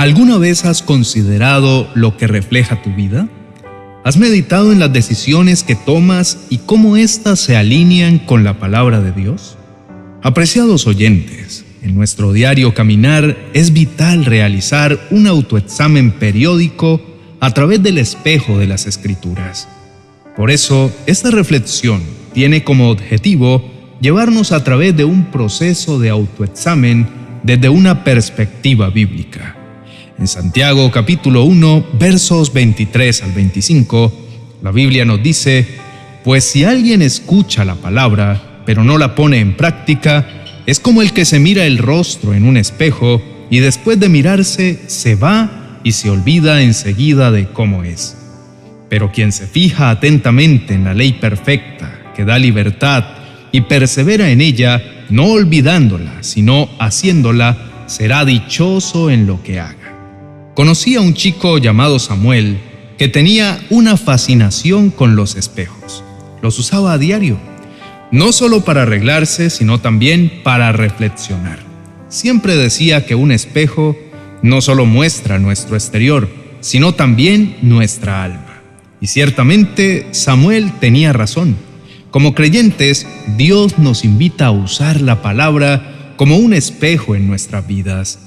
¿Alguna vez has considerado lo que refleja tu vida? ¿Has meditado en las decisiones que tomas y cómo éstas se alinean con la palabra de Dios? Apreciados oyentes, en nuestro diario caminar es vital realizar un autoexamen periódico a través del espejo de las escrituras. Por eso, esta reflexión tiene como objetivo llevarnos a través de un proceso de autoexamen desde una perspectiva bíblica. En Santiago capítulo 1 versos 23 al 25, la Biblia nos dice, pues si alguien escucha la palabra, pero no la pone en práctica, es como el que se mira el rostro en un espejo y después de mirarse se va y se olvida enseguida de cómo es. Pero quien se fija atentamente en la ley perfecta que da libertad y persevera en ella, no olvidándola, sino haciéndola, será dichoso en lo que haga. Conocí a un chico llamado Samuel que tenía una fascinación con los espejos. Los usaba a diario, no solo para arreglarse, sino también para reflexionar. Siempre decía que un espejo no solo muestra nuestro exterior, sino también nuestra alma. Y ciertamente Samuel tenía razón. Como creyentes, Dios nos invita a usar la palabra como un espejo en nuestras vidas.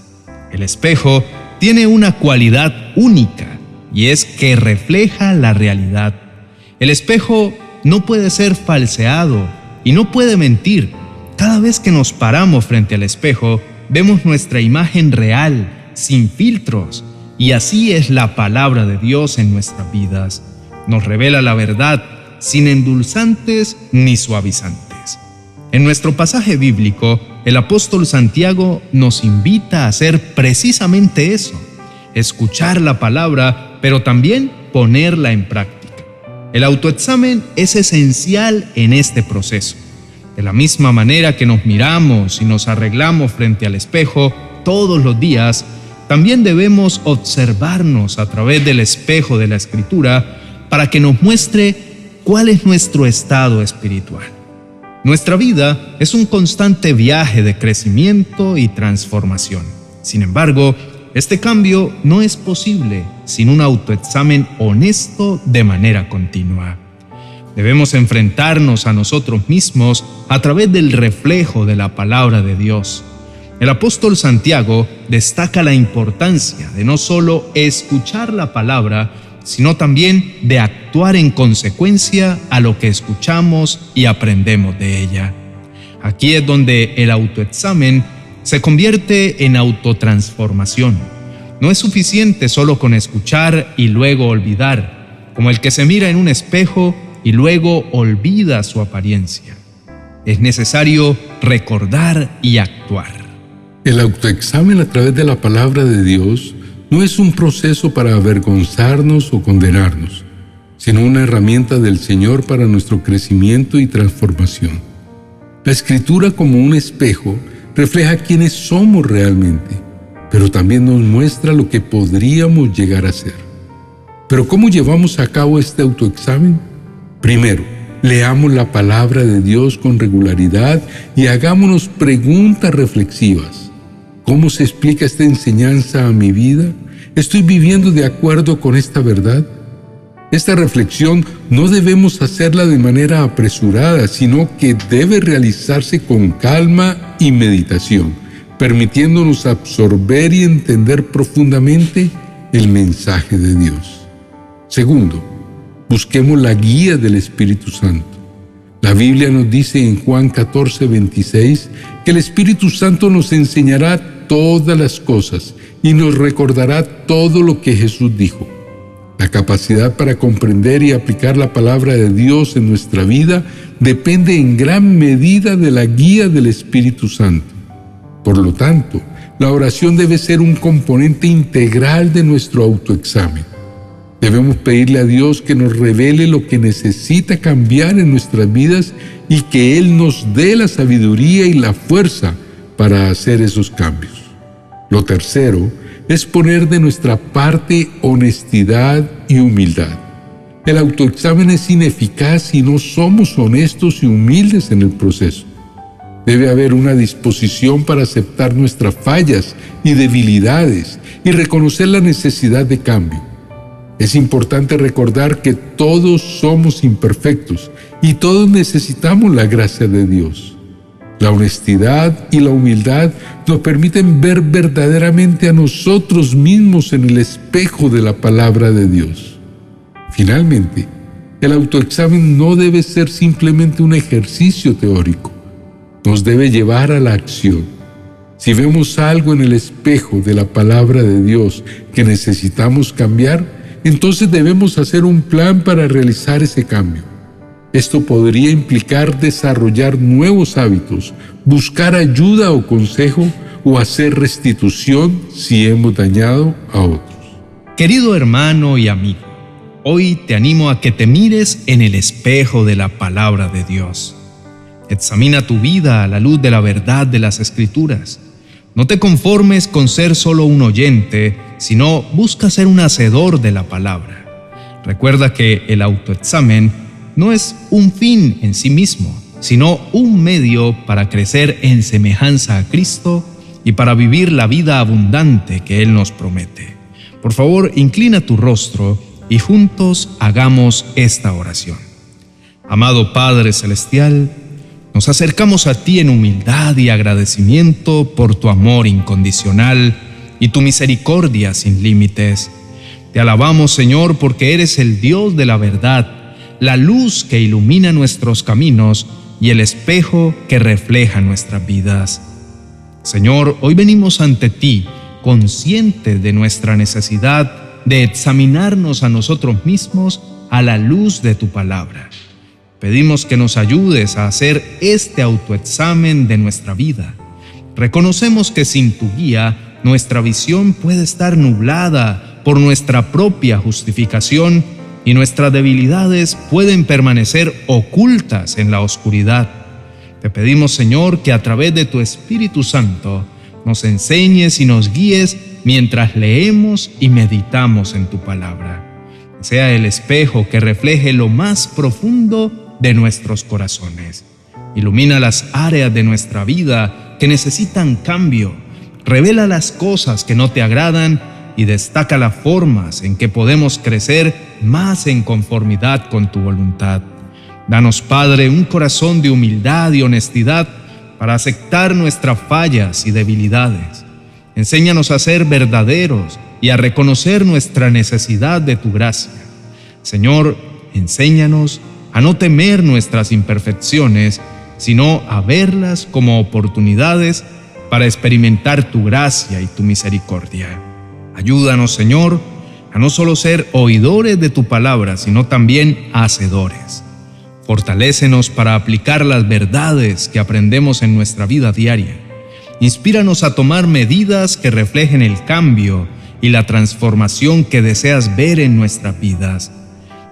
El espejo tiene una cualidad única y es que refleja la realidad. El espejo no puede ser falseado y no puede mentir. Cada vez que nos paramos frente al espejo, vemos nuestra imagen real, sin filtros, y así es la palabra de Dios en nuestras vidas. Nos revela la verdad, sin endulzantes ni suavizantes. En nuestro pasaje bíblico, el apóstol Santiago nos invita a hacer precisamente eso, escuchar la palabra, pero también ponerla en práctica. El autoexamen es esencial en este proceso. De la misma manera que nos miramos y nos arreglamos frente al espejo todos los días, también debemos observarnos a través del espejo de la escritura para que nos muestre cuál es nuestro estado espiritual. Nuestra vida es un constante viaje de crecimiento y transformación. Sin embargo, este cambio no es posible sin un autoexamen honesto de manera continua. Debemos enfrentarnos a nosotros mismos a través del reflejo de la palabra de Dios. El apóstol Santiago destaca la importancia de no solo escuchar la palabra, sino también de actuar en consecuencia a lo que escuchamos y aprendemos de ella. Aquí es donde el autoexamen se convierte en autotransformación. No es suficiente solo con escuchar y luego olvidar, como el que se mira en un espejo y luego olvida su apariencia. Es necesario recordar y actuar. El autoexamen a través de la palabra de Dios no es un proceso para avergonzarnos o condenarnos, sino una herramienta del Señor para nuestro crecimiento y transformación. La escritura como un espejo refleja quiénes somos realmente, pero también nos muestra lo que podríamos llegar a ser. Pero ¿cómo llevamos a cabo este autoexamen? Primero, leamos la palabra de Dios con regularidad y hagámonos preguntas reflexivas. ¿Cómo se explica esta enseñanza a mi vida? ¿Estoy viviendo de acuerdo con esta verdad? Esta reflexión no debemos hacerla de manera apresurada, sino que debe realizarse con calma y meditación, permitiéndonos absorber y entender profundamente el mensaje de Dios. Segundo, busquemos la guía del Espíritu Santo. La Biblia nos dice en Juan 14, 26 que el Espíritu Santo nos enseñará todas las cosas y nos recordará todo lo que Jesús dijo. La capacidad para comprender y aplicar la palabra de Dios en nuestra vida depende en gran medida de la guía del Espíritu Santo. Por lo tanto, la oración debe ser un componente integral de nuestro autoexamen. Debemos pedirle a Dios que nos revele lo que necesita cambiar en nuestras vidas y que Él nos dé la sabiduría y la fuerza para hacer esos cambios. Lo tercero es poner de nuestra parte honestidad y humildad. El autoexamen es ineficaz si no somos honestos y humildes en el proceso. Debe haber una disposición para aceptar nuestras fallas y debilidades y reconocer la necesidad de cambio. Es importante recordar que todos somos imperfectos y todos necesitamos la gracia de Dios. La honestidad y la humildad nos permiten ver verdaderamente a nosotros mismos en el espejo de la palabra de Dios. Finalmente, el autoexamen no debe ser simplemente un ejercicio teórico, nos debe llevar a la acción. Si vemos algo en el espejo de la palabra de Dios que necesitamos cambiar, entonces debemos hacer un plan para realizar ese cambio. Esto podría implicar desarrollar nuevos hábitos, buscar ayuda o consejo o hacer restitución si hemos dañado a otros. Querido hermano y amigo, hoy te animo a que te mires en el espejo de la palabra de Dios. Examina tu vida a la luz de la verdad de las Escrituras. No te conformes con ser solo un oyente, sino busca ser un hacedor de la palabra. Recuerda que el autoexamen no es un fin en sí mismo, sino un medio para crecer en semejanza a Cristo y para vivir la vida abundante que Él nos promete. Por favor, inclina tu rostro y juntos hagamos esta oración. Amado Padre Celestial, nos acercamos a ti en humildad y agradecimiento por tu amor incondicional y tu misericordia sin límites. Te alabamos, Señor, porque eres el Dios de la verdad, la luz que ilumina nuestros caminos y el espejo que refleja nuestras vidas. Señor, hoy venimos ante ti conscientes de nuestra necesidad de examinarnos a nosotros mismos a la luz de tu palabra. Pedimos que nos ayudes a hacer este autoexamen de nuestra vida. Reconocemos que sin tu guía nuestra visión puede estar nublada por nuestra propia justificación y nuestras debilidades pueden permanecer ocultas en la oscuridad. Te pedimos, Señor, que a través de tu Espíritu Santo nos enseñes y nos guíes mientras leemos y meditamos en tu palabra. Sea el espejo que refleje lo más profundo de nuestros corazones. Ilumina las áreas de nuestra vida que necesitan cambio. Revela las cosas que no te agradan y destaca las formas en que podemos crecer más en conformidad con tu voluntad. Danos, Padre, un corazón de humildad y honestidad para aceptar nuestras fallas y debilidades. Enséñanos a ser verdaderos y a reconocer nuestra necesidad de tu gracia. Señor, enséñanos a no temer nuestras imperfecciones, sino a verlas como oportunidades para experimentar tu gracia y tu misericordia. Ayúdanos, Señor, a no solo ser oidores de tu palabra, sino también hacedores. Fortalécenos para aplicar las verdades que aprendemos en nuestra vida diaria. Inspíranos a tomar medidas que reflejen el cambio y la transformación que deseas ver en nuestras vidas.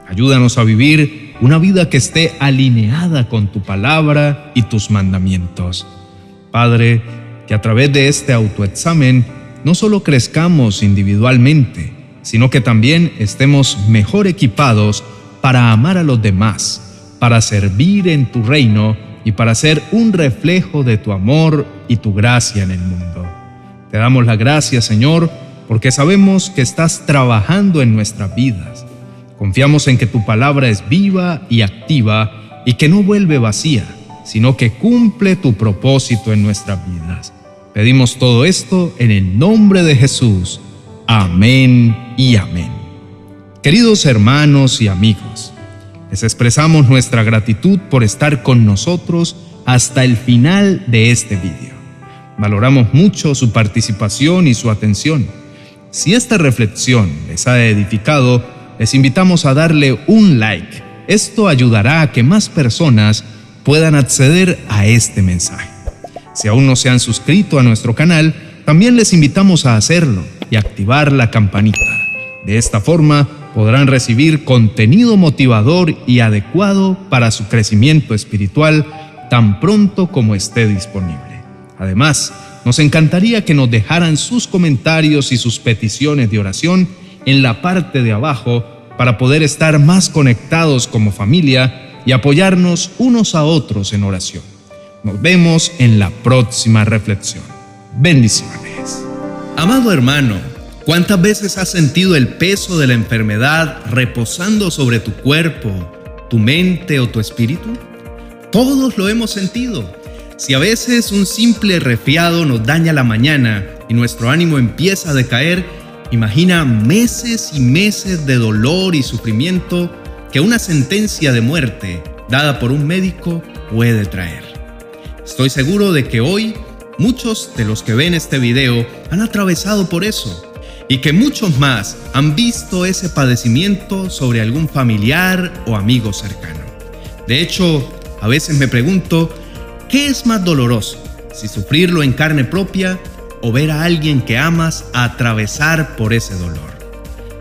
Ayúdanos a vivir una vida que esté alineada con tu palabra y tus mandamientos. Padre, que a través de este autoexamen no solo crezcamos individualmente, sino que también estemos mejor equipados para amar a los demás, para servir en tu reino y para ser un reflejo de tu amor y tu gracia en el mundo. Te damos la gracia, Señor, porque sabemos que estás trabajando en nuestras vidas Confiamos en que tu palabra es viva y activa y que no vuelve vacía, sino que cumple tu propósito en nuestras vidas. Pedimos todo esto en el nombre de Jesús. Amén y amén. Queridos hermanos y amigos, les expresamos nuestra gratitud por estar con nosotros hasta el final de este vídeo. Valoramos mucho su participación y su atención. Si esta reflexión les ha edificado, les invitamos a darle un like. Esto ayudará a que más personas puedan acceder a este mensaje. Si aún no se han suscrito a nuestro canal, también les invitamos a hacerlo y activar la campanita. De esta forma podrán recibir contenido motivador y adecuado para su crecimiento espiritual tan pronto como esté disponible. Además, nos encantaría que nos dejaran sus comentarios y sus peticiones de oración en la parte de abajo para poder estar más conectados como familia y apoyarnos unos a otros en oración. Nos vemos en la próxima reflexión. Bendiciones. Amado hermano, ¿Cuántas veces has sentido el peso de la enfermedad reposando sobre tu cuerpo, tu mente o tu espíritu? Todos lo hemos sentido. Si a veces un simple resfriado nos daña la mañana y nuestro ánimo empieza a decaer, imagina meses y meses de dolor y sufrimiento que una sentencia de muerte dada por un médico puede traer. Estoy seguro de que hoy muchos de los que ven este video han atravesado por eso y que muchos más han visto ese padecimiento sobre algún familiar o amigo cercano. De hecho, a veces me pregunto, ¿qué es más doloroso? Si sufrirlo en carne propia o ver a alguien que amas atravesar por ese dolor.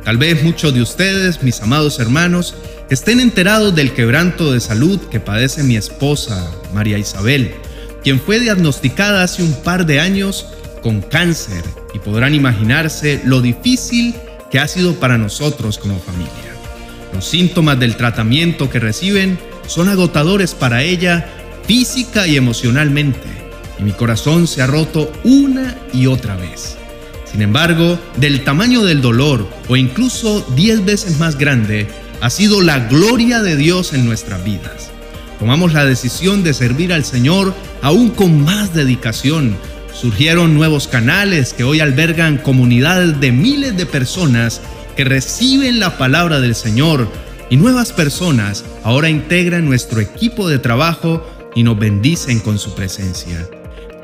Tal vez muchos de ustedes, mis amados hermanos, estén enterados del quebranto de salud que padece mi esposa, María Isabel, quien fue diagnosticada hace un par de años con cáncer y podrán imaginarse lo difícil que ha sido para nosotros como familia. Los síntomas del tratamiento que reciben son agotadores para ella física y emocionalmente, y mi corazón se ha roto una y otra vez. Sin embargo, del tamaño del dolor, o incluso diez veces más grande, ha sido la gloria de Dios en nuestras vidas. Tomamos la decisión de servir al Señor aún con más dedicación, Surgieron nuevos canales que hoy albergan comunidades de miles de personas que reciben la palabra del Señor y nuevas personas ahora integran nuestro equipo de trabajo y nos bendicen con su presencia.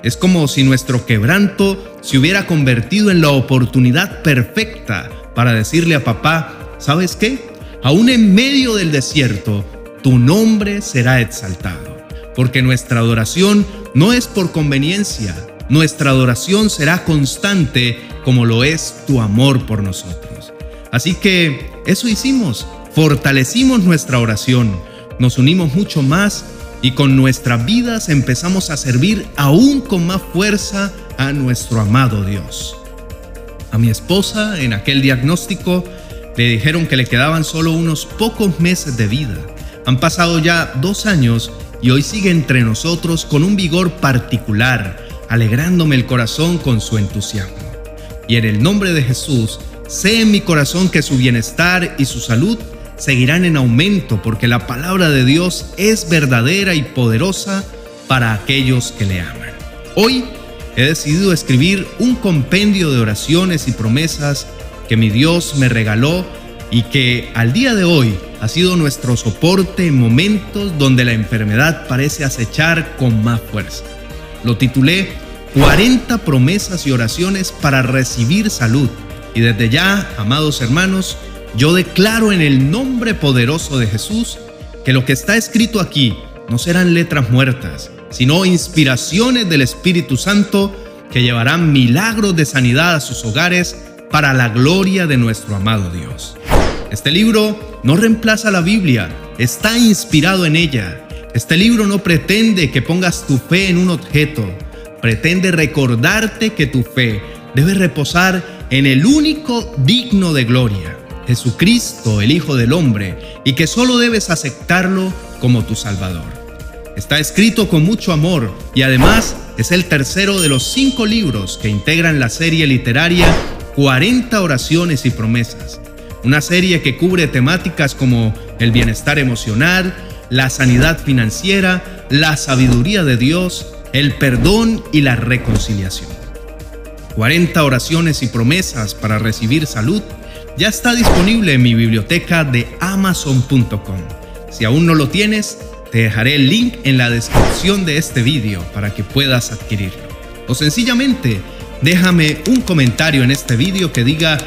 Es como si nuestro quebranto se hubiera convertido en la oportunidad perfecta para decirle a papá, ¿sabes qué? Aún en medio del desierto, tu nombre será exaltado, porque nuestra adoración no es por conveniencia, nuestra adoración será constante como lo es tu amor por nosotros. Así que eso hicimos, fortalecimos nuestra oración, nos unimos mucho más y con nuestras vidas empezamos a servir aún con más fuerza a nuestro amado Dios. A mi esposa en aquel diagnóstico le dijeron que le quedaban solo unos pocos meses de vida. Han pasado ya dos años y hoy sigue entre nosotros con un vigor particular alegrándome el corazón con su entusiasmo. Y en el nombre de Jesús, sé en mi corazón que su bienestar y su salud seguirán en aumento porque la palabra de Dios es verdadera y poderosa para aquellos que le aman. Hoy he decidido escribir un compendio de oraciones y promesas que mi Dios me regaló y que al día de hoy ha sido nuestro soporte en momentos donde la enfermedad parece acechar con más fuerza. Lo titulé 40 promesas y oraciones para recibir salud. Y desde ya, amados hermanos, yo declaro en el nombre poderoso de Jesús que lo que está escrito aquí no serán letras muertas, sino inspiraciones del Espíritu Santo que llevarán milagros de sanidad a sus hogares para la gloria de nuestro amado Dios. Este libro no reemplaza la Biblia, está inspirado en ella este libro no pretende que pongas tu fe en un objeto, pretende recordarte que tu fe debe reposar en el único digno de gloria, Jesucristo, el Hijo del Hombre, y que solo debes aceptarlo como tu Salvador. Está escrito con mucho amor y además es el tercero de los cinco libros que integran la serie literaria 40 oraciones y promesas, una serie que cubre temáticas como el bienestar emocional, la sanidad financiera, la sabiduría de Dios, el perdón y la reconciliación. 40 oraciones y promesas para recibir salud ya está disponible en mi biblioteca de amazon.com. Si aún no lo tienes, te dejaré el link en la descripción de este vídeo para que puedas adquirirlo. O sencillamente, déjame un comentario en este vídeo que diga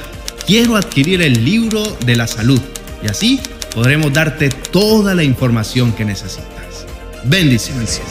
quiero adquirir el libro de la salud y así podremos darte toda la información que necesitas. Bendiciones.